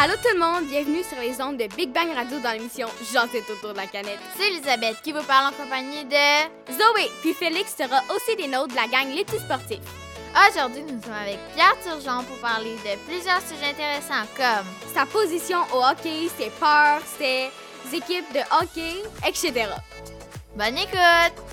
Allô tout le monde, bienvenue sur les ondes de Big Bang Radio dans l'émission J'en sais autour de la canette. C'est Elisabeth qui vous parle en compagnie de Zoé, puis Félix sera aussi des nôtres de la gang Les Petits Sportifs. Aujourd'hui, nous sommes avec Pierre Turgeon pour parler de plusieurs sujets intéressants comme sa position au hockey, ses peurs, ses équipes de hockey, etc. Bonne écoute!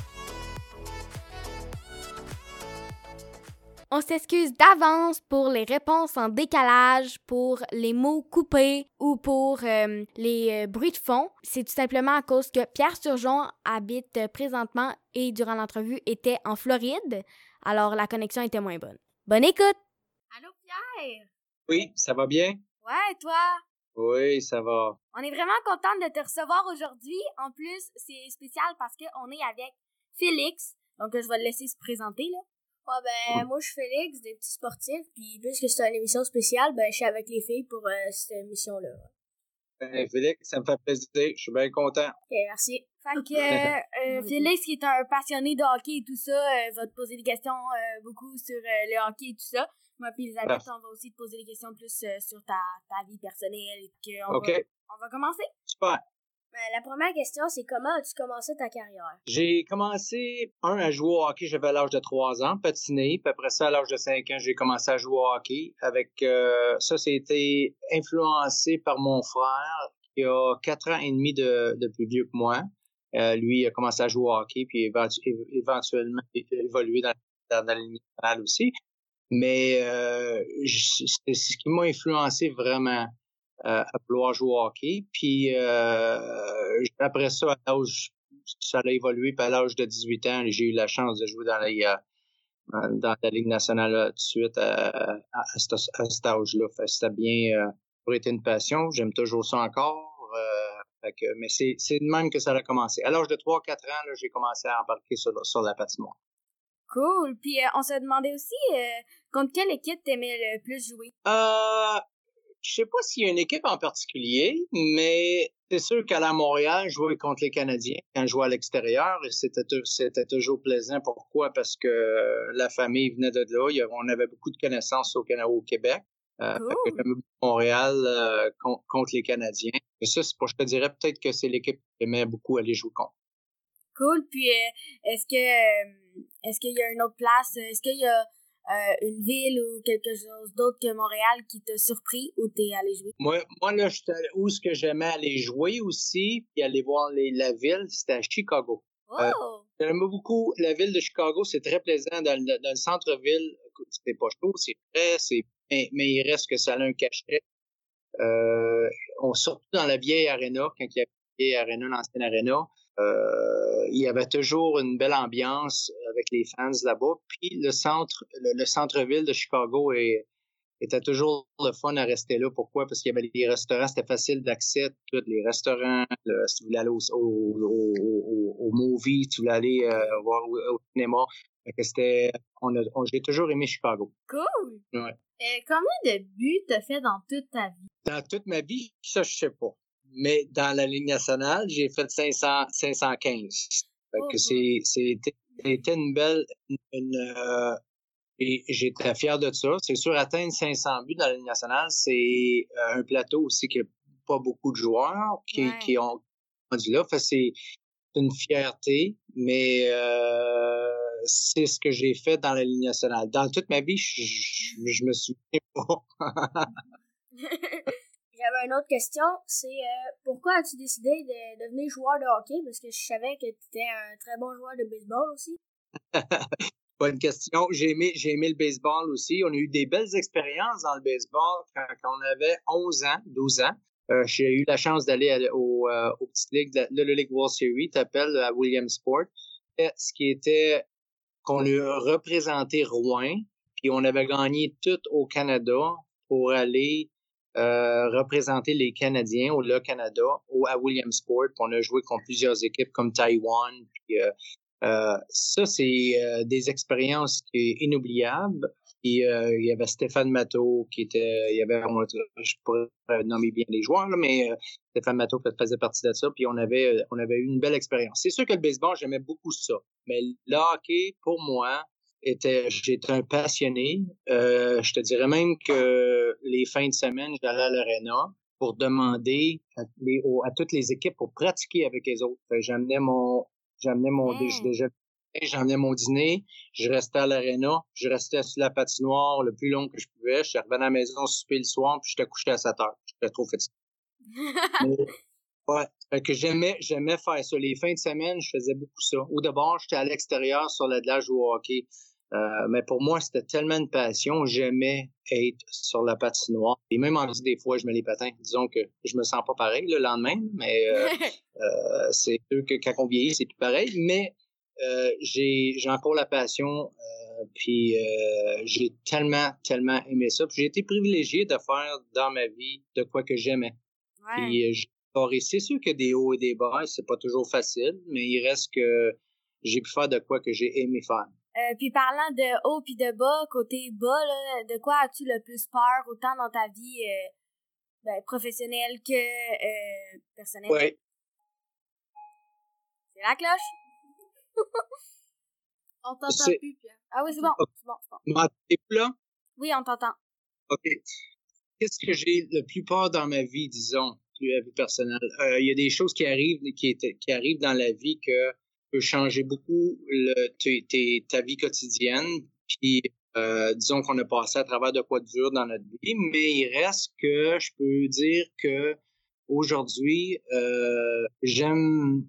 On s'excuse d'avance pour les réponses en décalage, pour les mots coupés ou pour euh, les euh, bruits de fond. C'est tout simplement à cause que Pierre Surgeon habite présentement et durant l'entrevue était en Floride, alors la connexion était moins bonne. Bonne écoute! Allô Pierre? Oui, ça va bien? Ouais, toi? Oui, ça va. On est vraiment contente de te recevoir aujourd'hui. En plus, c'est spécial parce qu'on est avec Félix. Donc, je vais le laisser se présenter, là. Ah ben, moi, je suis Félix, des petits sportifs, puis puisque c'est une émission spéciale, ben, je suis avec les filles pour euh, cette émission-là. Ben, Félix, ça me fait plaisir, je suis bien content. Ok, merci. Fait que, euh, Félix, qui est un passionné de hockey et tout ça, euh, va te poser des questions beaucoup sur le hockey et tout ça. Moi puis Elisabeth, on va aussi te poser des questions plus sur ta, ta vie personnelle. Et que on, OK. va, on va commencer? Super. Ben, la première question, c'est comment as-tu commencé ta carrière? J'ai commencé, un, à jouer au hockey, j'avais l'âge de 3 ans, patiner, puis après ça, à l'âge de 5 ans, j'ai commencé à jouer au hockey. Avec euh, ça, c'était influencé par mon frère, qui a 4 ans et demi de, de plus vieux que moi. Euh, lui, a commencé à jouer au hockey, puis éventuellement, évolué dans, dans, la ligne aussi. Mais euh, c'est ce qui m'a influencé vraiment. Euh, à vouloir jouer au hockey. Puis euh, après ça, à l'âge, ça a évolué. Puis à l'âge de 18 ans, j'ai eu la chance de jouer dans la, dans la Ligue nationale tout de suite à, à, à, cet âge-là. C'était bien euh, pour être une passion. J'aime toujours ça encore. Euh, que, mais c'est, c'est de même que ça a commencé. À l'âge de 3-4 ans, j'ai commencé à embarquer sur, sur la patinoire. Cool. Puis on se demandait aussi contre quelle équipe t'aimais le plus jouer? Euh, je sais pas s'il y a une équipe en particulier, mais c'est sûr qu'à la Montréal, jouer contre les Canadiens, quand je jouais à l'extérieur, c'était, c'était toujours plaisant. Pourquoi? Parce que la famille venait de là. On avait beaucoup de connaissances au, Canada, au Québec. Euh, cool. Montréal euh, contre les Canadiens. Et ça, c'est pour, je te dirais peut-être que c'est l'équipe qui aimait beaucoup aller jouer contre. Cool. Puis, euh, est-ce que euh, est-ce qu'il y a une autre place? Est-ce qu'il y a euh, une ville ou quelque chose d'autre que Montréal qui t'a surpris ou t'es allé jouer? Moi, moi là, où ce que j'aimais aller jouer aussi, puis aller voir les, la ville, c'était à Chicago. Euh, oh! J'aimais beaucoup la ville de Chicago, c'est très plaisant dans le, dans le centre-ville. C'était pas chaud, c'est vrai, c'est mais, mais, il reste que ça a un cachet. Euh, on surtout dans la vieille arena, quand il y avait la vieille arena, l'ancienne arena, il y avait toujours une belle ambiance avec les fans là-bas. Puis le centre, le, centre-ville de Chicago est, était toujours le fun à rester là. Pourquoi? Parce qu'il y avait les restaurants, c'était facile d'accès, tous les restaurants, si tu voulais aller au, au, au, au, movie, si tu voulais aller euh, voir au, cinéma. que c'était, on a, j'ai toujours aimé Chicago. Cool! Ouais. Combien de buts t'as fait dans toute ta vie? Dans toute ma vie, ça, je sais pas mais dans la Ligue nationale, j'ai fait 500, 515. Fait que c'est, c'était une belle, une, euh, et j'étais fier de ça. C'est sûr, atteindre 500 buts dans la Ligue nationale, c'est euh, un plateau aussi qui a pas beaucoup de joueurs qui, qui ont rendu là. Fait c'est une fierté, mais euh, c'est ce que j'ai fait dans la Ligue nationale. Dans toute ma vie, je, je, je me souviens pas. Une autre question, c'est euh, pourquoi as-tu décidé de devenir joueur de hockey? Parce que je savais que tu étais un très bon joueur de baseball aussi. Bonne question. J'ai aimé, j'ai aimé le baseball aussi. On a eu des belles expériences dans le baseball quand, on avait 11 ans, 12 ans. Euh, j'ai eu la chance d'aller au, euh, au petit ligue, le, le League World Series, t'appelles à Williamsport. Ce qui était qu'on a représenté Rouen, puis on avait gagné tout au Canada pour aller euh, représenter les Canadiens au Le Canada ou à Williamsport. On a joué contre plusieurs équipes comme Taïwan. Euh, euh, ça, c'est des expériences inoubliables. Et, il y avait Stéphane Matteau qui était, il y avait, je pourrais nommer bien les joueurs, mais Stéphane Matteau faisait partie de ça. Puis on avait, on avait eu une belle expérience. C'est sûr que le baseball, j'aimais beaucoup ça. Mais le hockey, pour moi, était, j'étais un passionné. Euh, je te dirais même que les fins de semaine, j'allais à l'aréna pour demander à, les, à, toutes les équipes pour pratiquer avec les autres. J'amenais mon, j'amenais mon mmh. déjeuner, j'amenais mon dîner, je restais à l'aréna, je restais sur la patinoire le plus long que je pouvais. Je suis revenu à la maison souper le soir, puis j'étais couché à 7 heures. J'étais trop fatigué. ouais. Fait que j'aimais, j'aimais faire ça. Les fins de semaine, je faisais beaucoup ça. Ou d'abord, j'étais à l'extérieur sur le delage au hockey. Euh, mais pour moi, c'était tellement une passion. J'aimais être sur la patinoire. Et même en des fois, je mets les patins. Disons que je me sens pas pareil le lendemain, mais euh, euh, c'est sûr que quand on vieillit, c'est plus pareil. Mais j'ai encore la passion. Puis j'ai tellement, tellement aimé ça. Puis j'ai été privilégié de faire dans ma vie de quoi que j'aimais. Ouais. Puis c'est sûr que des hauts et des bas, c'est pas toujours facile, mais il reste que j'ai pu faire de quoi que j'ai aimé faire. Euh, puis parlant de haut puis de bas, côté bas, là, de quoi as-tu le plus peur, autant dans ta vie euh, ben, professionnelle que euh, personnelle? Oui. C'est la cloche? on t'entend plus, Pierre. Ah oui, c'est bon. C'est bon, c'est bon. plus là? Oui, on t'entend. OK. Qu'est-ce que j'ai le plus peur dans ma vie, disons, la vie personnelle? Il y a des choses qui arrivent, qui, qui arrivent dans la vie que changer beaucoup ta vie quotidienne. Puis, euh, disons qu'on a passé à travers de quoi de dur dans notre vie, mais il reste que je peux dire que aujourd'hui, euh, j'aime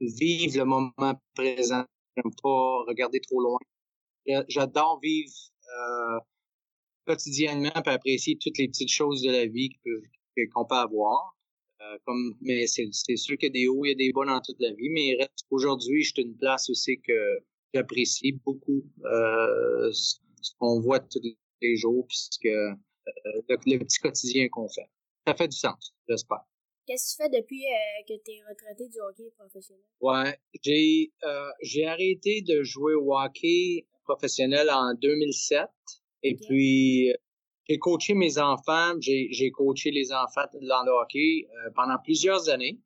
vivre le moment présent. J'aime pas regarder trop loin. J'adore vivre euh, quotidiennement et apprécier toutes les petites choses de la vie qu'on peut avoir. Euh, comme, mais c'est, sûr qu'il y a des hauts et des bas dans toute la vie, mais aujourd'hui, je suis une place aussi que j'apprécie beaucoup euh, ce qu'on voit tous les jours, puisque euh, le, petit quotidien qu'on fait. Ça fait du sens, j'espère. Qu'est-ce que tu fais depuis que tu es retraité du hockey professionnel? Ouais, j'ai, j'ai arrêté de jouer au hockey professionnel en 2007. Et puis, j'ai coaché mes enfants, j'ai coaché les enfants de le hockey euh, pendant plusieurs années.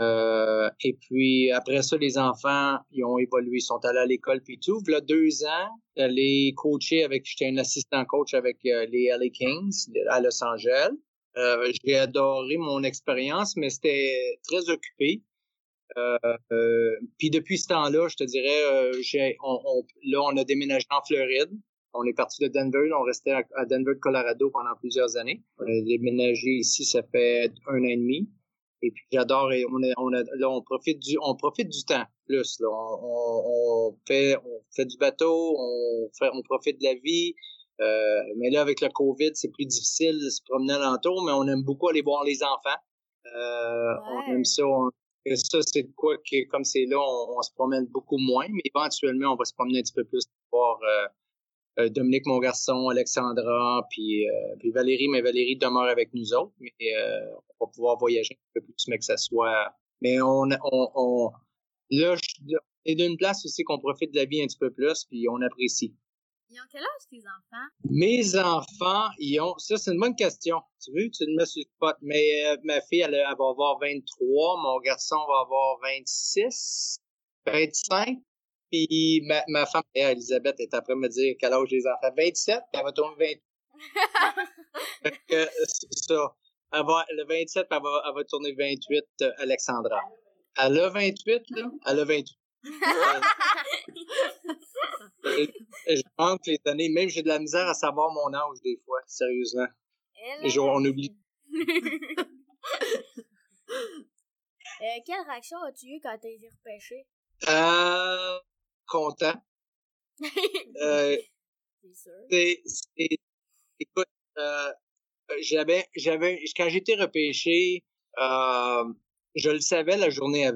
Euh, et puis après ça, les enfants, ils ont évolué, ils sont allés à l'école puis tout. Là, deux ans, les coacher avec, j'étais un assistant coach avec euh, les LA Kings à Los Angeles. Euh, j'ai adoré mon expérience, mais c'était très occupé. puis depuis ce temps-là, je te dirais, on, on, là, on a déménagé en Floride. On est parti de Denver, on restait à Denver, Colorado pendant plusieurs années. On a déménagé ici, ça fait un an et demi. Et puis j'adore, on, on a, là on profite du, on profite du temps plus. Là. On, on, fait, on fait du bateau, on fait, on profite de la vie. Euh, mais là avec le Covid, c'est plus difficile de se promener alentour, mais on aime beaucoup aller voir les enfants. Euh, On aime ça. ça c'est quoi que comme c'est là, on, se promène beaucoup moins, mais éventuellement on va se promener un petit peu plus pour voir euh, euh, Dominique, mon garçon, Alexandra, puis, euh, puis Valérie, mais Valérie demeure avec nous autres, mais euh, on va pouvoir voyager un peu plus, mais que ça soit... Mais on, on, on là, c'est d'une place aussi qu'on profite de la vie un petit peu plus, puis on apprécie. Ils ont quel âge tes enfants? Mes enfants, ils ont. Ça, c'est une bonne question. Tu veux, tu sur le pot. Mais ma fille, elle, elle, va avoir 23. Mon garçon va avoir 26, 25. Puis ma, ma femme, Elisabeth, est après me dire quel âge les enfants. 27, puis elle va tourner 28. c'est ça. Elle va, le 27, elle va, elle va tourner 28, euh, Alexandra. Elle a 28, là. Elle a 28. je manque les années. Même j'ai de la misère à savoir mon âge des fois, sérieusement. Jours, on oublie. euh, quelle réaction as-tu eu quand t'as été repêché? Euh, content. euh, c'est écoute, euh, j'avais, j'avais, quand j'étais repêché, euh, je le savais la journée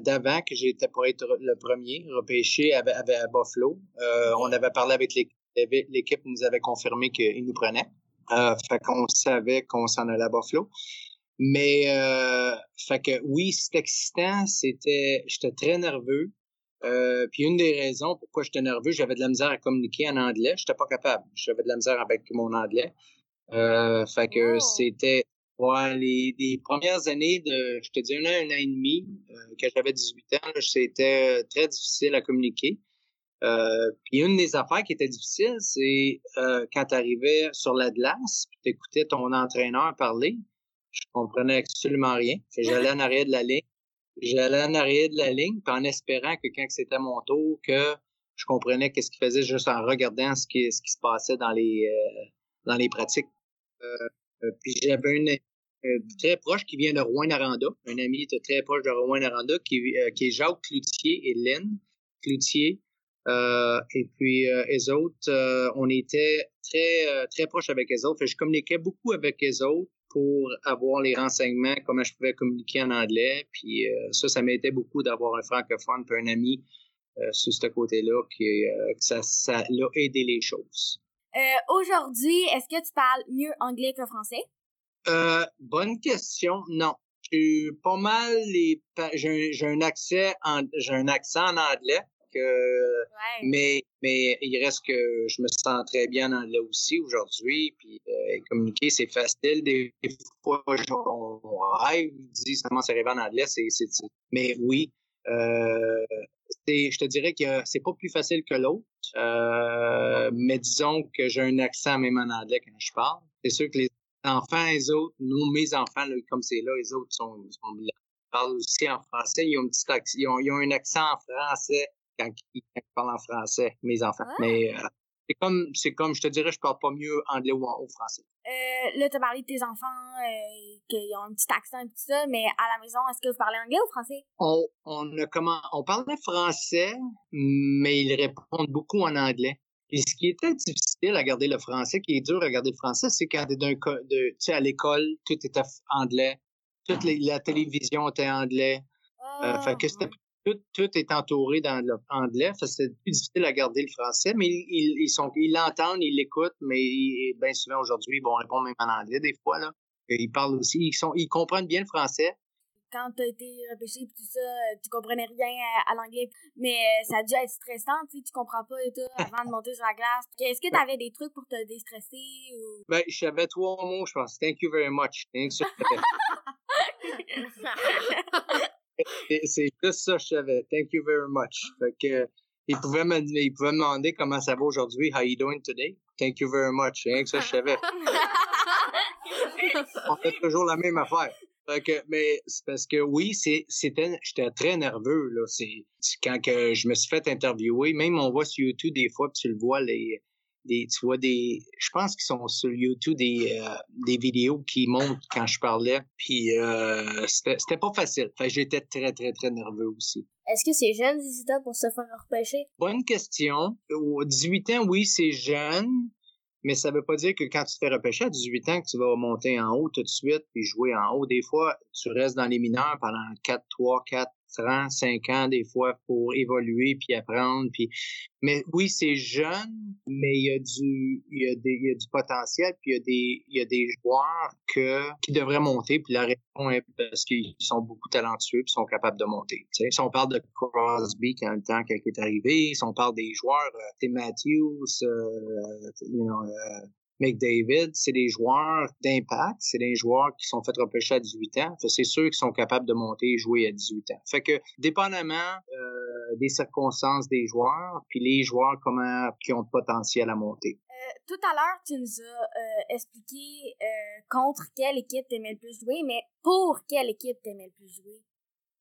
d'avant que j'étais pour être le premier repêché à, à, Buffalo. Euh, on avait parlé avec l'équipe, l'équipe nous avait confirmé qu'il nous prenait. Euh, fait qu'on savait qu'on s'en allait à Buffalo. Mais euh, fait que oui, c'était excitant, c'était j'étais très nerveux. Euh, puis une des raisons pourquoi j'étais nerveux, j'avais de la misère à communiquer en anglais. J'étais pas capable. J'avais de la misère avec mon anglais. Euh, fait que oh! c'était ouais, les, les, premières années de, je te dis un an, un an et demi, euh, que j'avais 18 ans, c'était très difficile à communiquer. Euh, puis une des affaires qui était difficile, c'est euh, quand tu arrivais sur la glace, tu écoutais ton entraîneur parler, je comprenais absolument rien. J'allais en arrière de la ligne. J'allais en arrière de la ligne, en espérant que quand c'était mon tour, que je comprenais qu'est-ce qu'il faisait juste en regardant ce qui, ce qui se passait dans les euh, dans les pratiques. Euh, puis j'avais une, très proche qui vient de Rouen-Aranda, un ami très proche de Rouen-Aranda qui, qui est Jacques Cloutier et Lynn Cloutier. Euh, et puis, euh, les autres, euh, on était très, très proches avec les autres. je communiquais beaucoup avec les autres pour avoir les renseignements, comment je pouvais communiquer en anglais. Puis ça, ça m'aidait beaucoup d'avoir un francophone puis un ami sur ce côté-là, qui, que ça, ça a aidé les choses. Aujourd'hui, est-ce que tu parles mieux anglais que français? bonne question. Non. J'ai pas mal les. J'ai un, accent en, j'ai un accent en anglais mais, mais il reste que je me sens très bien en là aussi aujourd'hui. Puis euh, communiquer, c'est facile. Des, fois, on rêve, dit comment ça arrive en anglais. C'est, mais oui, euh, je te dirais que c'est pas plus facile que l'autre. Euh, mais disons que j'ai un accent même en anglais quand je parle. C'est sûr que les enfants, les autres, nous, mes enfants, comme c'est là, les autres sont, sont ils parlent aussi en français. Ils ont, un petit ils ont, ils ont un accent en français quand ils, parlent en français, mes enfants. Mais euh, c'est comme, c'est comme, je te dirais, je parle pas mieux anglais ou, français. Euh, là, tu as parlé de tes enfants, euh, qu'ils ont un petit accent et tout ça, mais à la maison, est-ce que vous parlez anglais ou français? On, on, a comment, on parle français, mais ils répondent beaucoup en anglais. Et ce qui était difficile à garder le français, qui est dur à garder le français, c'est quand tu d'un de, tu sais, à l'école, tout était anglais. Toute la télévision était anglais. Euh, fait que c'était tout, tout est entouré dans l'anglais. C'est plus difficile à garder le français, mais ils, ils, sont, ils l'entendent, ils l'écoutent, mais bien souvent aujourd'hui, ils vont répondre même en anglais des fois. Là. Ils parlent aussi, ils, sont, ils comprennent bien le français. Quand tu as été repêché et tout ça, tu comprenais rien à, l'anglais, mais euh, ça a dû être stressant, tu sais, tu comprends pas et tout avant de monter sur la glace. Est-ce que tu avais des trucs pour te déstresser ou... Ben, j'avais trois mots, je pense. Thank you very much. c'est juste ça je savais. Thank you very much. Il pouvait me, il pouvait me demander comment ça va aujourd'hui. How you doing today? Thank you very much. Rien que ça, je savais. On fait toujours la même affaire. Mais c'est parce que oui, c'était, j'étais très nerveux, là. C'est, quand que je me suis fait interviewer, même on voit sur YouTube des fois, tu le vois, les, des, tu vois des, je pense qu'ils sont sur YouTube des, euh, des vidéos qui montrent quand je parlais, puis euh, c'était pas facile. Fait j'étais très très très nerveux aussi. Est-ce que c'est jeune 18 ans pour se faire repêcher? Bonne question. 18 ans, oui, c'est jeune. Mais ça veut pas dire que quand tu te fais repêcher à 18 ans que tu vas monter en haut tout de suite puis jouer en haut. Des fois, tu restes dans les mineurs pendant 4, 3, 4, 30, 5 ans des fois pour évoluer puis apprendre. Puis... Mais oui, c'est jeune, mais il y a du il y a des, il y a du potentiel puis il y a des il y a des joueurs que qui devraient monter puis la raison est parce qu'ils sont beaucoup talentueux puis sont capables de monter. Si on parle de Crosby quand le temps qui est arrivé, si on parle des joueurs, euh, Matthews, euh, you know, euh, McDavid, c'est des joueurs d'impact, c'est des joueurs qui sont fait repêcher à 18 ans. C'est sûr qu'ils sont capables de monter et jouer à 18 ans. Fait que, dépendamment euh, des circonstances des joueurs, puis les joueurs comment qui ont le potentiel à monter. Euh, tout à l'heure, tu nous as euh, expliqué contre quelle équipe t'aimais le plus jouer, mais pour quelle équipe t'aimais le plus jouer?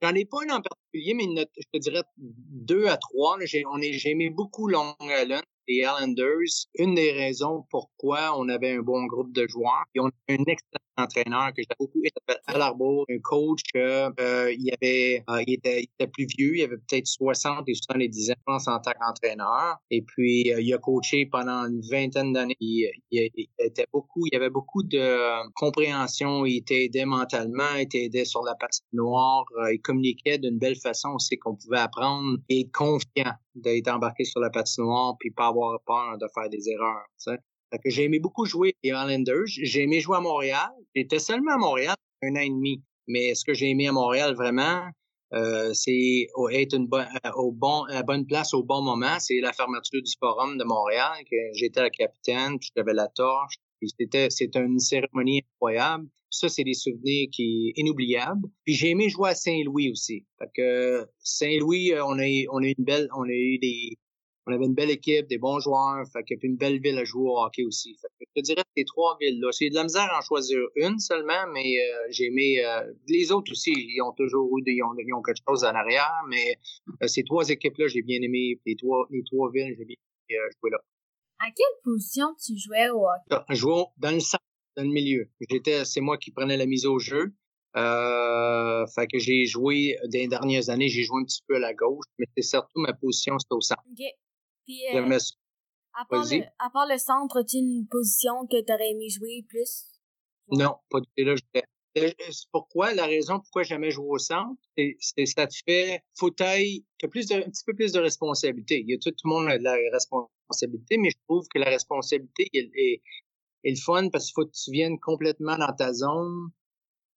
J'en ai pas une en particulier, mais je te dirais deux à trois. J'ai aimé beaucoup Long Island les Islanders. Une des raisons pourquoi on avait un bon groupe de joueurs. Et on a un excellent entraîneur que j'ai beaucoup, s'appelle Al Arbour, un coach que euh, il avait, euh, il, était, plus vieux, il avait peut-être 60 et 70 ans, en tant qu'entraîneur. Et puis, euh, il a coaché pendant une vingtaine d'années. Il, était beaucoup, il avait beaucoup de compréhension, il était aidé mentalement, il était aidé sur la partie noire, il communiquait d'une belle façon aussi qu'on pouvait apprendre et confiant d'être embarqué sur la patinoire puis pas avoir peur de faire des erreurs. T'sais. Fait que j'ai aimé beaucoup jouer les Islanders. J'ai aimé jouer à Montréal. J'étais seulement à Montréal un an et demi. Mais ce que j'ai aimé à Montréal vraiment, euh, c'est être une bonne, euh, au bon, à la bonne place au bon moment. C'est la fermeture du forum de Montréal, que j'étais la capitaine, puis j'avais la torche. C'était, une cérémonie incroyable. Ça, c'est des souvenirs qui inoubliables. Puis j'ai aimé jouer à Saint-Louis aussi. Fait que Saint-Louis, euh, on a, on a eu une belle, on a eu des, on avait une belle équipe, des bons joueurs, fait que, puis une belle ville à jouer au hockey aussi. Fait que, je te dirais ces trois villes-là. J'ai de la misère à en choisir une seulement, mais euh, j'ai aimé euh, les autres aussi. Ils ont toujours eu des, ils ont, quelque chose en arrière, mais ces trois équipes-là, j'ai bien aimé. Les trois, les trois villes, j'ai bien aimé jouer là. À quelle position tu jouais au hockey? Je jouais dans le centre, dans le milieu. J'étais, c'est moi qui prenais la mise au jeu. Euh, fait que j'ai joué dans les dernières années, j'ai joué un petit peu à la gauche, mais c'est surtout ma position, c'était au centre. OK. Puis, euh, à, part le, à part le centre, as-tu une position que t'aurais aimé jouer plus? Non, pas du tout. Là, j'étais- Pourquoi, la raison pourquoi jamais joué au centre, c'est, ça te fait fauteuil, t'as plus de, un petit peu plus de responsabilité. Il y a tout, le monde a de la responsabilité, mais je trouve que la responsabilité est, est le fun parce qu'il faut que tu viennes complètement dans ta zone.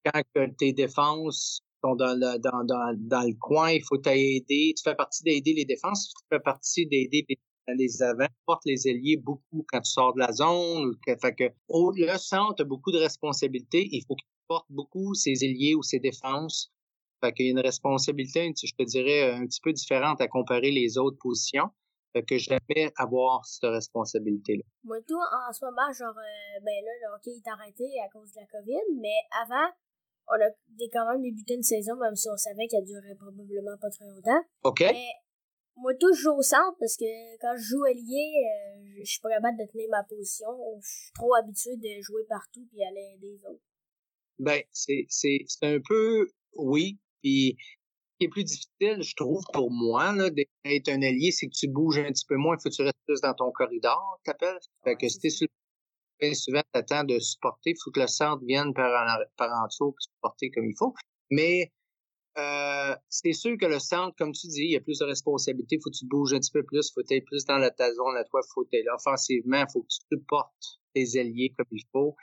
Quand tes défenses sont dans le, dans, dans, dans le coin, il faut t'aider. Tu fais partie d'aider les défenses, tu fais partie d'aider les, les avants, tu portes les ailiers beaucoup quand tu sors de la zone. Fait que, au, le centre a beaucoup de responsabilités. Il faut qu'il porte beaucoup ses ailiers ou ses défenses. Fait qu'il y a une responsabilité, je te dirais, un petit peu différente à comparer les autres positions. Fait que j'aimais avoir cette responsabilité-là. Moi, tout, en ce moment, genre, euh, ben là, le hockey est arrêté à cause de la COVID, mais avant, on a quand même débuté une saison, même si on savait qu'elle durerait probablement pas très longtemps. OK? Mais moi, tout, je joue au centre parce que quand je joue ailier, euh, je je suis pas capable de tenir ma position. Je suis trop habitué de jouer partout puis aller aider les autres. Ben, c'est, c'est, c'est un peu, oui. Puis, ce qui est plus difficile, je trouve, pour moi, là, d'être un allié, c'est que tu bouges un petit peu moins. Il faut que tu restes plus dans ton corridor, t'appelles. Fait que si t'es sur le souvent, t'attends de supporter. Il faut que le centre vienne par en, par en dessous pour supporter comme il faut. Mais, euh, c'est sûr que le centre, comme tu dis, il y a plus de responsabilités. Il faut que tu bouges un petit peu plus. Il faut être plus dans la, ta zone à toi. Il faut être offensivement. Il faut que tu supportes tes alliés comme il faut.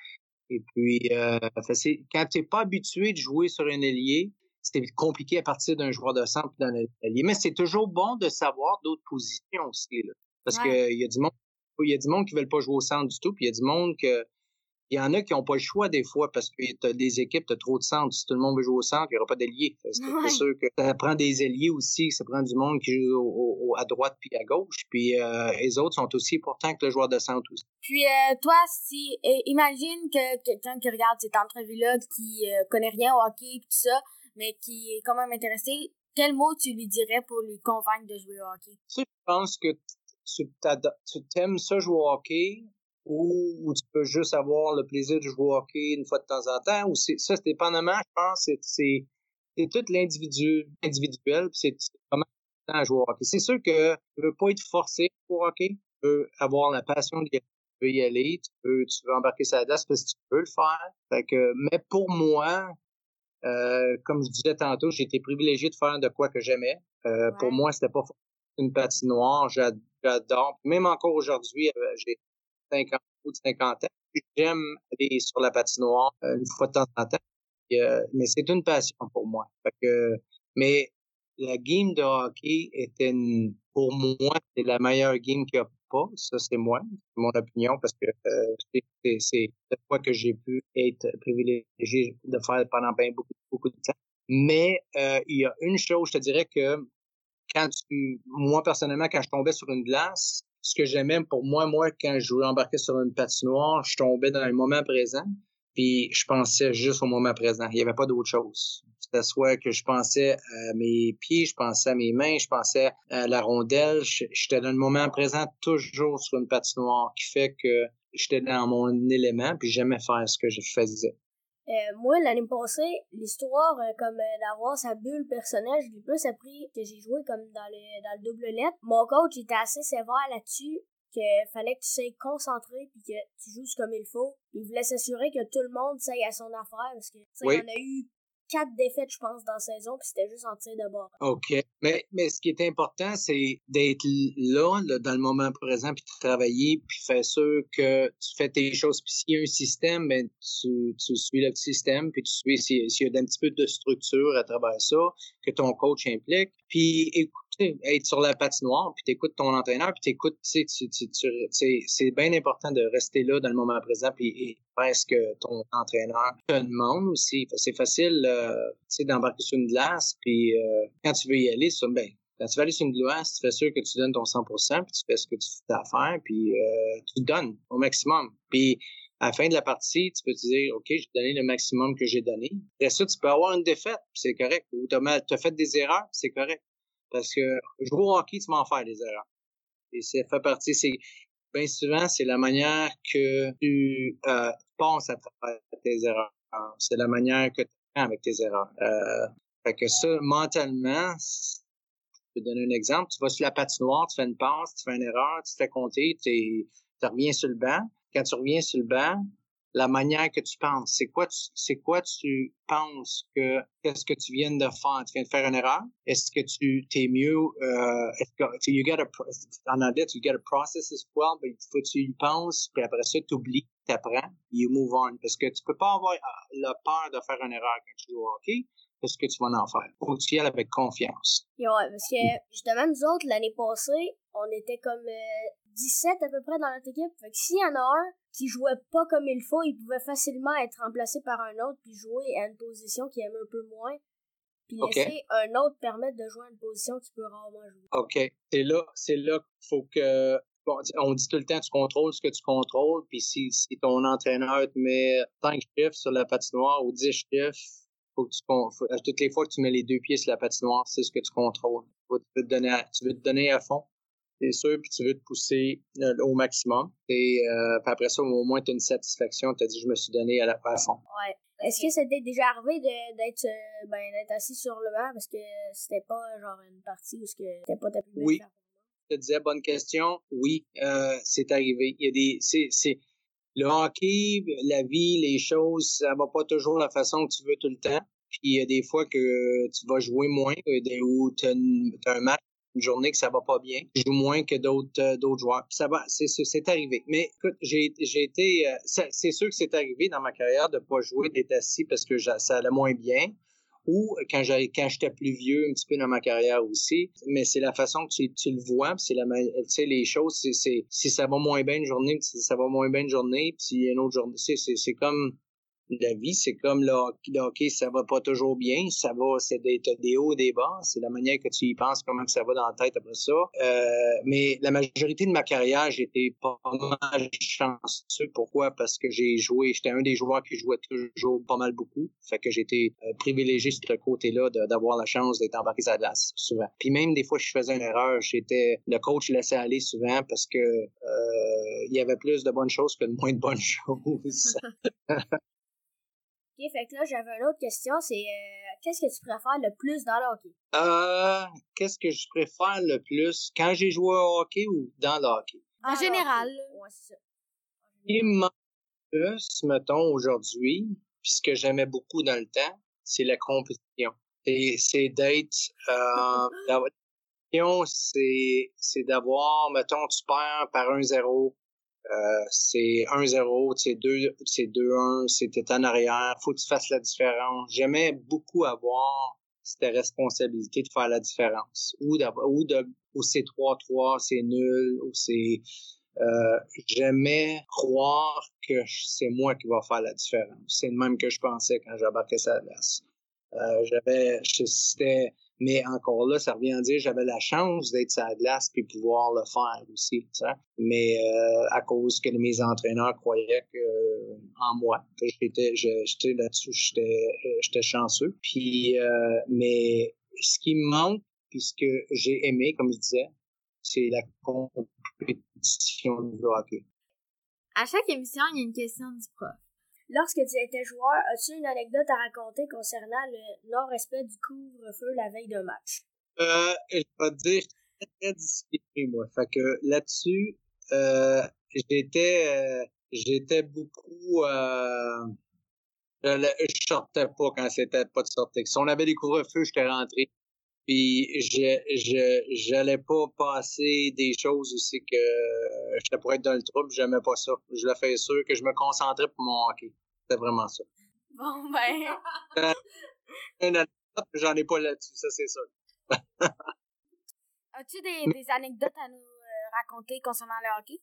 Et puis, euh, fait, quand tu n'es pas habitué de jouer sur un ailier, c'est compliqué à partir d'un joueur de centre d'un allié. Mais c'est toujours bon de savoir d'autres positions aussi. Là. Parce Ouais. que il y a du monde, il y a du monde qui veulent pas jouer au centre du tout, puis il y a du monde que il y en a qui n'ont pas le choix des fois parce que tu as des équipes, tu as trop de centres. Si tout le monde veut jouer au centre, il n'y aura pas que C'est Ouais. sûr que ça prend des alliés aussi, ça prend du monde qui joue au- au- à droite puis à gauche. Puis euh, les autres sont aussi importants que le joueur de centre aussi. Puis euh, toi, si euh, imagine que quelqu'un qui regarde cette entrevue-là, qui euh, connaît rien au hockey et tout ça, mais qui est quand même intéressé, quel mot tu lui dirais pour lui convaincre de jouer au hockey? Tu sais, je pense que tu t'aimes ça jouer au hockey ou, tu peux juste avoir le plaisir de jouer au hockey une fois de temps en temps ou ça c'est dépendamment je pense c'est tout l'individu individuel c'est vraiment important à jouer au hockey. C'est sûr que tu veux pas être forcé pour hockey tu veux avoir la passion d'y aller tu veux y aller tu veux tu veux embarquer sa glace parce que tu peux le faire. Fait que mais pour moi euh, comme je disais tantôt j'ai été privilégié de faire de quoi que j'aimais. Euh, pour moi c'était pas une patinoire, j'a- j'adore. Même encore aujourd'hui, euh, j'ai 50 ou 50 ans, j'aime aller sur la patinoire euh, une fois de temps en temps. Euh, mais c'est une passion pour moi. Mais la game de hockey était une, pour moi, c'est la meilleure game qu'il n'y a pas. Ça, c'est moi, c'est mon opinion, parce que euh, c'est- de quoi que j'ai pu être privilégié de faire pendant bien beaucoup, de temps. Mais il y a une chose, je te dirais que quand tu, moi personnellement, quand je tombais sur une glace, ce que j'aimais pour moi, moi, quand je embarquais sur une patinoire, je tombais dans le moment présent, puis je pensais juste au moment présent. Il n'y avait pas d'autre chose. C'était soit que je pensais à mes pieds, je pensais à mes mains, je pensais à la rondelle. J'étais dans le moment présent toujours sur une patinoire, qui fait que j'étais dans mon élément, puis j'aimais faire ce que je faisais. Euh, moi, l'année passée, l'histoire, euh, comme euh, d'avoir sa bulle personnelle, je l'ai plus appris que j'ai joué comme dans le, dans le double lettre. Mon coach était assez sévère là-dessus, que fallait que tu sois concentré puis que tu joues comme il faut. Il voulait s'assurer que tout le monde s'aille à son affaire parce que, tu sais, Oui. on a eu quatre défaites, je pense, dans la saison puis c'était juste en tir de bord. OK. Mais, mais ce qui est important, c'est d'être là, là, dans le moment présent, puis de travailler, puis faire sûr que tu fais tes choses. Puis s'il y a un système, ben, tu, tu suis le système, puis tu suis s'il y a un petit peu de structure à travers ça, que ton coach implique. Puis écouter, être sur la patinoire, puis t'écoutes ton entraîneur, puis t'écoutes, tu sais, c'est bien important de rester là dans le moment présent, puis et faire ce que ton entraîneur te demande aussi. C'est facile, euh, tu sais, d'embarquer sur une glace, puis euh, quand tu veux y aller, ça, ben, Quand tu vas aller sur une glace, tu fais sûr que tu donnes ton 100% puis tu fais ce que tu fais à faire, puis euh, tu donnes au maximum. Puis à la fin de la partie, tu peux te dire, OK, j'ai donné le maximum que j'ai donné. Après ça, tu peux avoir une défaite, c'est correct. Ou tu as, fait des erreurs, c'est correct. Parce que jouer au hockey, tu m'en faire des erreurs. Et ça fait partie, c'est bien souvent, c'est la manière que tu euh, penses à travers tes erreurs. C'est la manière que tu fais avec tes erreurs. Euh, fait que ça, mentalement, je peux donner un exemple. Tu vas sur la patinoire, tu fais une passe, tu fais une erreur, tu te fais compter, tu reviens sur le banc. Quand tu reviens sur le banc, la manière que tu penses, c'est quoi c'est quoi tu penses que qu'est-ce que tu viens de faire? Tu viens de faire une erreur? Est-ce que tu t'es mieux? Euh, que you get a, en anglais, tu get a process as well, mais il faut que tu y penses, puis après ça, tu oublies, tu apprends, you move on. Parce que tu peux pas avoir euh, la peur de faire une erreur quand tu joues au hockey qu'est-ce que tu vas en faire. Faut que tu y ailles avec confiance. ouais, parce que justement, nous autres, l'année passée, on était comme 17 euh, à peu près dans notre équipe. Fait que s'il y en a un qui jouait pas comme il faut, il pouvait facilement être remplacé par un autre puis jouer à une position qu'il aime un peu moins. Puis laisser un autre permettre de jouer à une position qu'il peut rarement jouer. OK. C'est là, c'est là qu'il faut que on dit tout le temps, tu contrôles ce que tu contrôles, puis si, si ton entraîneur te met 5 chiffres sur la patinoire ou 10 chiffres, toutes les fois que tu mets les deux pieds sur la patinoire, c'est ce que tu contrôles. Tu veux te donner à, tu veux te donner à fond, c'est sûr, puis tu veux te pousser euh, au maximum. Et euh, puis après ça, au moins, tu as une satisfaction. Tu as dit, je me suis donné à la à fond. Ouais. Est-ce que c'était déjà arrivé d'être euh, ben, d'être assis sur le banc parce que c'était pas genre une partie où c'était pas ta plus belle Oui. Je te disais, bonne question. Oui, euh, c'est arrivé. Il y a des. C'est, le hockey, la vie, les choses, ça va pas toujours la façon que tu veux tout le temps. Puis il y a des fois que tu vas jouer moins, ou tu as, un match, une journée que ça va pas bien, tu joues moins que d'autres euh, d'autres joueurs. ça va, c'est arrivé. Mais écoute, j'ai été, euh, c'est sûr que c'est arrivé dans ma carrière de pas jouer, d'être assis parce que ça allait moins bien ou quand j'avais quand j'étais plus vieux un petit peu dans ma carrière aussi mais c'est la façon que tu, tu le vois c'est la tu sais les choses c'est si ça va moins bien une journée ça va moins bien une journée puis une autre journée c'est c'est comme la vie, c'est comme le hockey, ça va pas toujours bien, ça va, c'est des, des hauts, des bas, c'est la manière que tu y penses, comment que ça va dans la tête après ça. Euh, mais la majorité de ma carrière, j'étais pas mal chanceux. Pourquoi? Parce que j'ai joué, j'étais un des joueurs qui jouait toujours pas mal beaucoup. Fait que j'étais euh, privilégié sur ce côté-là d'avoir la chance d'être embarqué à la glace, souvent. Puis même des fois, je faisais une erreur, j'étais, le coach laissait aller souvent parce que euh, il y avait plus de bonnes choses que de moins de bonnes choses. fait que là, j'avais une autre question, c'est euh, qu'est-ce que tu préfères le plus dans le hockey? Euh, qu'est-ce que je préfère le plus quand j'ai joué au hockey ou dans le hockey? En général. Ouais, c'est ça. Et plus, mettons, aujourd'hui, puis ce que j'aimais beaucoup dans le temps, c'est la compétition. C'est d'être euh, c'est d'avoir, mettons, tu perds par 1-0, euh, c'est 1-0, c'est 2, c'est 2-1, c'était en arrière, faut que tu fasses la différence. J'aimais beaucoup avoir cette responsabilité de faire la différence. Ou ou de, ou c'est 3-3, c'est nul, ou c'est, euh, j'aimais croire que c'est moi qui va faire la différence. C'est le même que je pensais quand j'embarquais sa place. Euh, j'avais, c'était, mais encore là, ça revient à dire j'avais la chance d'être sur la glace puis pouvoir le faire aussi. Mais euh, à cause que mes entraîneurs croyaient que, euh, en moi, j'étais, là-dessus, j'étais, euh, j'étais chanceux. Puis, mais ce qui me manque, puis ce que j'ai aimé, comme je disais, c'est la compétition du hockey. À chaque émission, il y a une question du prof. Lorsque tu étais joueur, as-tu une anecdote à raconter concernant le non-respect du couvre-feu la veille d'un match? Euh, je vais te dire, très, très discipliné, moi. Fait que là-dessus, euh, j'étais, euh, j'étais beaucoup, euh, je, sortais pas quand c'était pas de sortie. Si on avait des couvre-feux, j'étais rentré. Puis je je j'allais pas passer des choses aussi que je pourrais être dans le trouble, j'aimais pas ça. Je le fais sûr que je me concentrais pour mon hockey. C'était vraiment ça. Bon ben. J'en ai pas là-dessus, ça c'est sûr. As-tu des, des, anecdotes à nous euh, raconter concernant le hockey?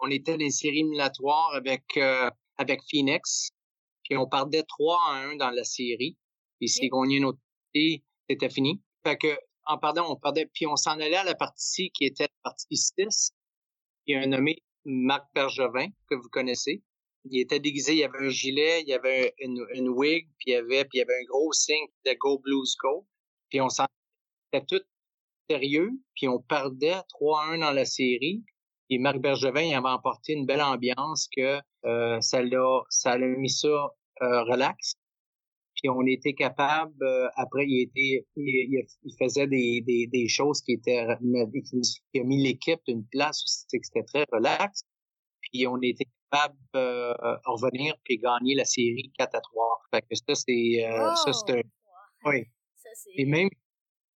On était dans une série éliminatoire avec euh, avec Phoenix. Puis on perdait 3 à 1 dans la série. Puis s'ils gagnaient notre c'était fini. Fait que en pardon, on perdait, puis on s'en allait à la partie qui était la partie 6. Il y a un nommé Marc Bergevin, que vous connaissez. Il était déguisé, il y avait un gilet, il y avait une, une wig, puis il y avait, puis il y avait un gros signe de Go Blues Go. Puis on s'en était tout sérieux, puis on perdait 3-1 dans la série. Et Marc Bergevin il avait emporté une belle ambiance que euh, ça l'a ça l'a mis ça euh, relax. Puis on était capable, euh, après, il, était, il, il, faisait des, des, des, choses qui étaient, qui a mis l'équipe d'une place où c'était très relax. Puis on était capable euh, revenir puis gagner la série 4 à 3. Fait que ça, c'est, euh, ça, c'est oui. et même,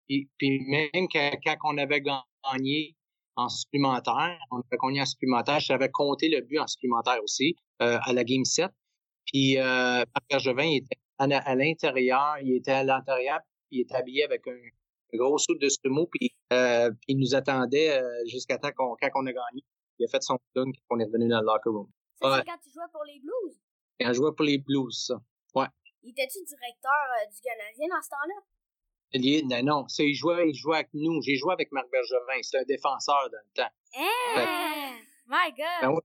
puis, puis même quand, quand, on avait gagné en supplémentaire, on avait gagné en supplémentaire, j'avais compté le but en supplémentaire aussi, euh, à la Game 7. Puis, euh, Bergevin, il était à, l'intérieur, il était à l'intérieur, il était habillé avec un, gros soude de sumo, puis, euh, puis il nous attendait euh, jusqu'à temps qu'on, quand on a gagné. Il a fait son clown quand on est revenu dans le locker room. Ça, c'est quand tu jouais pour les Blues? Quand je jouais pour les Blues, ça. Ouais. Il était-tu directeur euh, du Canadien dans ce temps-là? Il, non, non. il, jouait, il jouait avec nous. J'ai joué avec Marc Bergevin. C'était un défenseur dans le temps. Hey! My God! Ben, ouais.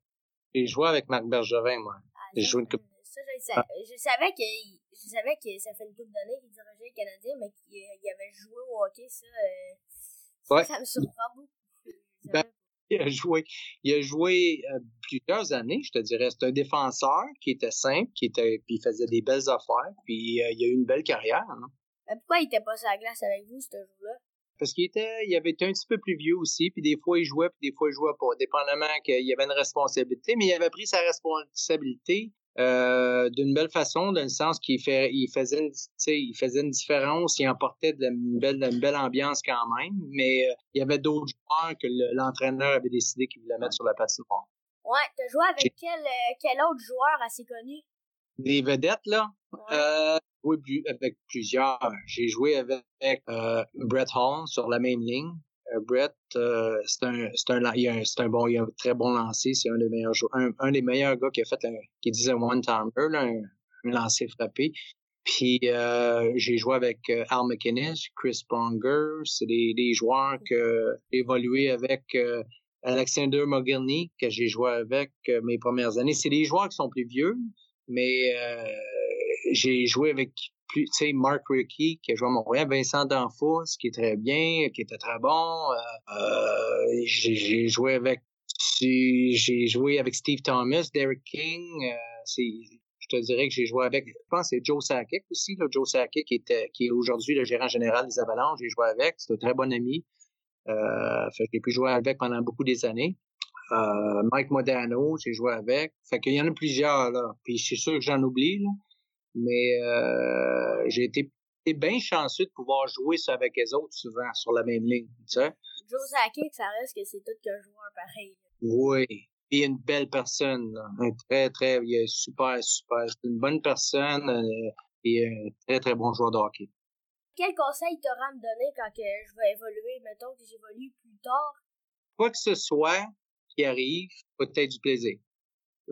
J'ai joué avec Marc Bergevin, moi. Ah, j'ai joué une coupe. Ça, je, savais, je savais que je savais que ça fait une couple d'années qu'il dirigeait le Canadien, mais qu'il avait joué au hockey, ça, euh, ouais. ça me surprend beaucoup. Ben, il a joué, il a joué euh, plusieurs années, je te dirais. C'est un défenseur qui était simple, qui était, puis il faisait des belles affaires, puis euh, il a eu une belle carrière. Hein? Mais pourquoi il était pas sur la glace avec vous, ce jour-là? Parce qu'il était, il avait été un petit peu plus vieux aussi, puis des fois il jouait, puis des fois il jouait pas, dépendamment qu'il y avait une responsabilité, mais il avait pris sa responsabilité euh, d'une belle façon, dans le sens qu'il fait, il faisait, une, il faisait une différence, il emportait de une, belle, une belle ambiance quand même, mais euh, il y avait d'autres joueurs que l'entraîneur avait décidé qu'il voulait mettre sur la patinoire. Ouais, t'as joué avec quel, euh, quel autre joueur assez connu? Des vedettes, là? Ouais. Euh, oui, avec plusieurs. J'ai joué avec Brett Hall sur la même ligne. Euh, Brett, euh, c'est un, un, un bon, il a un très bon lancer. C'est un des meilleurs un, des meilleurs gars qui a fait, un, qui disait one timer, un, lancer frappé. Puis euh, j'ai joué avec euh, Al McInnes, Chris Pronger, c'est des, joueurs que j'ai évolué avec euh, Alexander Mogilny, que j'ai joué avec euh, mes premières années. C'est des joueurs qui sont plus vieux, mais j'ai joué avec tu sais, Mark Rickey, qui a joué à Montréal, Vincent Danfous, qui est très bien, qui était très bon. Euh, j'ai joué avec j'ai joué avec Steve Thomas, Derek King. Euh, je te dirais que j'ai joué avec, je pense c'est Joe Sakic aussi, Joe Sakic qui, était, qui est aujourd'hui le gérant général des Avalanches. J'ai joué avec, c'est un très bon ami. Euh, j'ai pu jouer avec pendant beaucoup des années. Euh, Mike Modano, j'ai joué avec. Fait qu'il y en a plusieurs, là. Puis je suis sûr que j'en oublie, là. Mais euh, j'ai été, bien chanceux de pouvoir jouer ça avec les autres souvent sur la même ligne. Tu sais? Joe Sakic, ça reste que c'est tout qu'un joueur pareil. Oui. Il est une belle personne. Là. Un très, très. Il est super, super. C'est une bonne personne euh, et un très, très bon joueur de hockey. Quel conseil t'auras à me donner quand que je vais évoluer, mettons que j'évolue plus tard? Quoi que ce soit qui arrive, peut-être du plaisir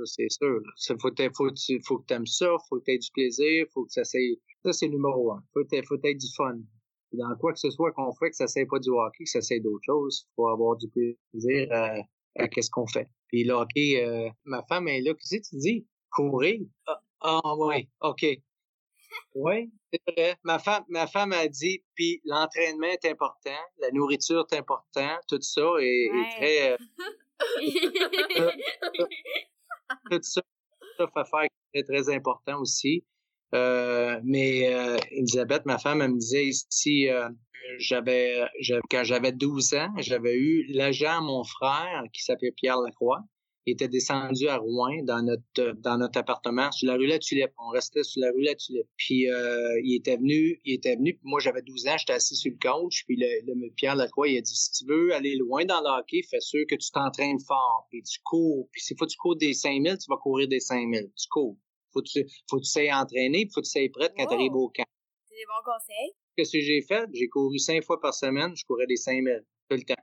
c'est sûr. Il faut, faut, faut que tu aimes ça, faut que tu aies du plaisir, faut que ça c'est ça c'est numéro un. Faut faut être du fun. Dans quoi que ce soit qu'on fait, que ça ne pas du hockey, que ça c'est d'autres choses, faut avoir du plaisir à, à qu'est-ce qu'on fait. Puis le hockey, euh, ma femme est là, qu'est-ce que tu dis? Courir? Ah, ah oui, OK. Oui, c'est vrai. Ma femme, ma femme a dit, puis l'entraînement est important, la nourriture est important, tout ça est, ouais. est très... Euh, tout ça, ça fait faire est très important aussi. Euh, mais euh, Elisabeth, ma femme, elle me disait si euh, j'avais, quand j'avais 12 ans, j'avais eu l'agent à mon frère qui s'appelait Pierre Lacroix. Il était descendu à Rouen dans notre dans notre appartement sur la rue La Tulipe. On restait sur la rue La Tulipe. Puis euh, il était venu, il était venu. Puis moi j'avais 12 ans, j'étais assis sur le couch. Puis le, le Pierre Lacroix il a dit si tu veux aller loin dans le hockey, fais sûr que tu t'entraînes fort. Puis tu cours. Puis s'il faut que tu cours des 5000, tu vas courir des 5000. Tu cours. Faut que tu faut que tu sais entraîner. Puis faut que tu sais prête quand wow. tu arrives au camp. C'est des bons conseils. Qu'est-ce que j'ai fait? J'ai couru cinq fois par semaine. Je courais des 5000 tout le temps.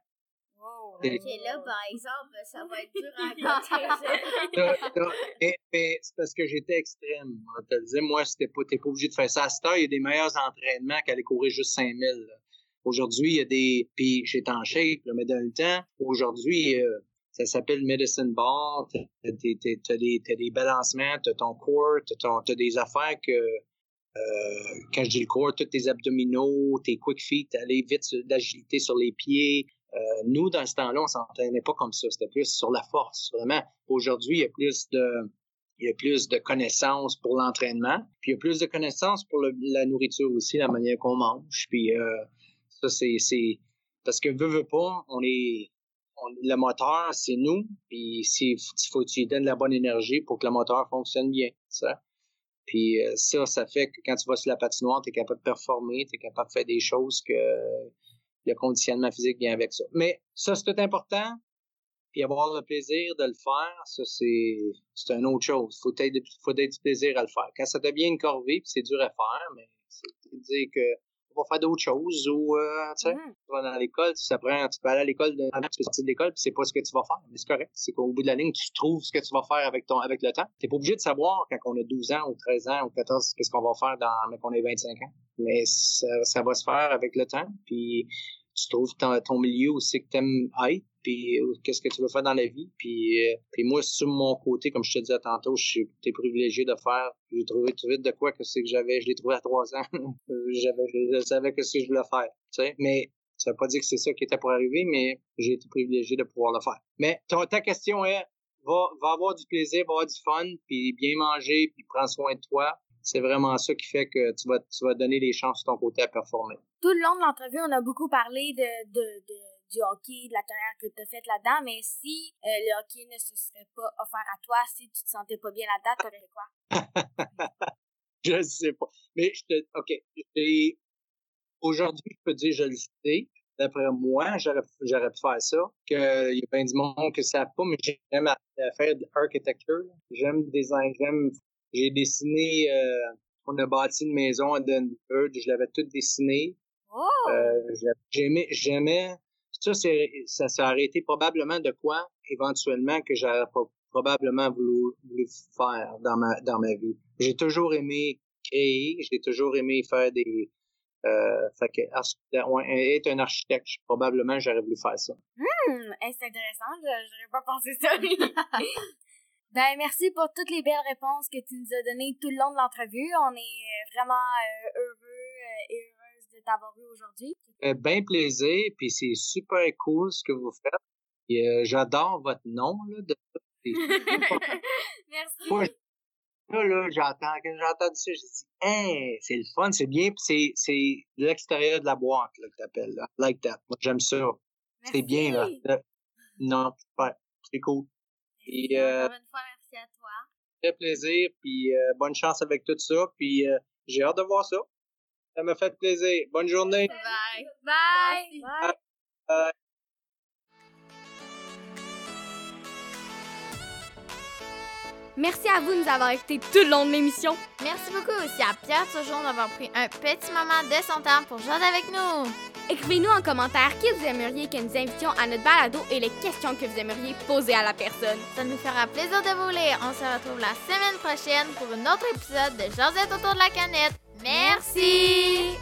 Ok, là, par exemple, ça va être dur à mais, mais c'est parce que j'étais extrême. On te le disait, moi, c'était pas, t'es pas obligé de faire ça. À cette heure, il y a des meilleurs entraînements qu'aller courir juste 5000. Aujourd'hui, il y a des... Puis j'étais en shape, là, mais dans le temps, aujourd'hui, euh, ça s'appelle Medicine Ball. T'as des, t'as des, t'as des balancements, t'as ton corps, t'as, ton, t'as des affaires que... Euh, quand je dis le corps, tous tes abdominaux, tes quick feet, aller vite, d'agilité sur les pieds. Euh, nous, dans ce temps-là, on s'entraînait pas comme ça. C'était plus sur la force, vraiment. Aujourd'hui, il y a plus de il y a plus de connaissances pour l'entraînement, puis il y a plus de connaissances pour la nourriture aussi, la manière qu'on mange. Puis euh, ça, c'est, parce que veut, veut pas, on est, le moteur, c'est nous, puis il faut que tu donnes la bonne énergie pour que le moteur fonctionne bien, ça. Puis euh, ça, ça fait que quand tu vas sur la patinoire, tu es capable de performer, tu es capable de faire des choses que le conditionnement physique vient avec ça. Mais ça, c'est tout important puis avoir le plaisir de le faire, ça, c'est, c'est une autre chose. Faut faut être du plaisir à le faire. Quand ça devient une corvée, puis c'est dur à faire, mais c'est dire que va faire d'autres choses ou, euh, tu sais, mm. tu vas dans l'école, tu apprends, tu peux aller à l'école, tu peux sortir de l'école, puis c'est pas ce que tu vas faire. Mais c'est correct. C'est qu'au bout de la ligne, tu trouves ce que tu vas faire avec ton, avec le temps. T'es pas obligé de savoir quand on a 12 ans ou 13 ans ou 14 qu'est-ce qu'on va faire dans, mais qu'on ait 25 ans. Mais ça, ça va se faire avec le temps, puis tu trouves ton, ton milieu aussi que t'aimes être puis euh, qu'est-ce que tu veux faire dans la vie. Puis, euh, moi, sur mon côté, comme je te disais tantôt, je suis privilégié de faire. J'ai trouvé tout vite de quoi que c'est que j'avais. Je l'ai trouvé à trois ans. j'avais, je, savais que ce que je voulais faire. Tu mais ça veut pas dire que c'est ça qui était pour arriver, mais j'ai été privilégié de pouvoir le faire. Mais ta question est, va, va avoir du plaisir, va avoir du fun, puis bien manger, puis prends soin de toi. C'est vraiment ça qui fait que tu vas, tu vas donner les chances de ton côté à performer. Tout le long de l'entrevue, on a beaucoup parlé de, de, de du hockey, de la carrière que tu as faite là-dedans, mais si euh, le hockey ne se serait pas offert à toi, si tu te sentais pas bien là-dedans, t'aurais fait quoi? je sais pas. Mais je te, OK, aujourd'hui, je peux dire, je le sais. D'après moi, j'aurais, j'aurais pu faire ça. Que, il y a plein du monde que ça pas, mais j'aime faire de l'architecture. J'aime design, j'aime, j'ai dessiné, euh, on a bâti une maison à Denver, je l'avais toute dessinée. Oh! Euh, j'aimais, j'aimais ça, c'est, ça s'est arrêté probablement de quoi, éventuellement, que j'aurais probablement voulu, faire dans ma, dans ma vie. J'ai toujours aimé créer, j'ai toujours aimé faire des, euh, fait que, être un architecte, probablement, j'aurais voulu faire ça. Hum, c'est intéressant, j'aurais pas pensé ça. ben, merci pour toutes les belles réponses que tu nous as données tout le long de l'entrevue. On est vraiment euh, heureux euh, et d'avoir eu aujourd'hui. Euh, ben plaisir, puis c'est super cool ce que vous faites. Euh, j'adore votre nom, là. De... Merci. là, là, j'entends, quand j'entends ça, je dis, hein, c'est le fun, c'est bien, c'est, c'est l'extérieur de la boîte, là, que t'appelles, là. Like that. Moi, j'aime ça. C'est bien, là. Non, c'est cool. Et, euh, une fois, merci à toi. Très plaisir, puis euh, bonne chance avec tout ça, puis euh, j'ai hâte de voir ça. Ça m'a fait plaisir. Bonne journée. Bye. Bye. Bye. Bye. Merci à vous de nous avoir écoutés tout le long de l'émission. Merci beaucoup aussi à Pierre Turgeon d'avoir pris un petit moment de son temps pour jouer avec nous. Écrivez-nous en commentaire qui vous aimeriez que nous invitions à notre balado et les questions que vous aimeriez poser à la personne. Ça nous fera plaisir de vous lire. On se retrouve la semaine prochaine pour un autre épisode de Josette autour de la canette. Merci.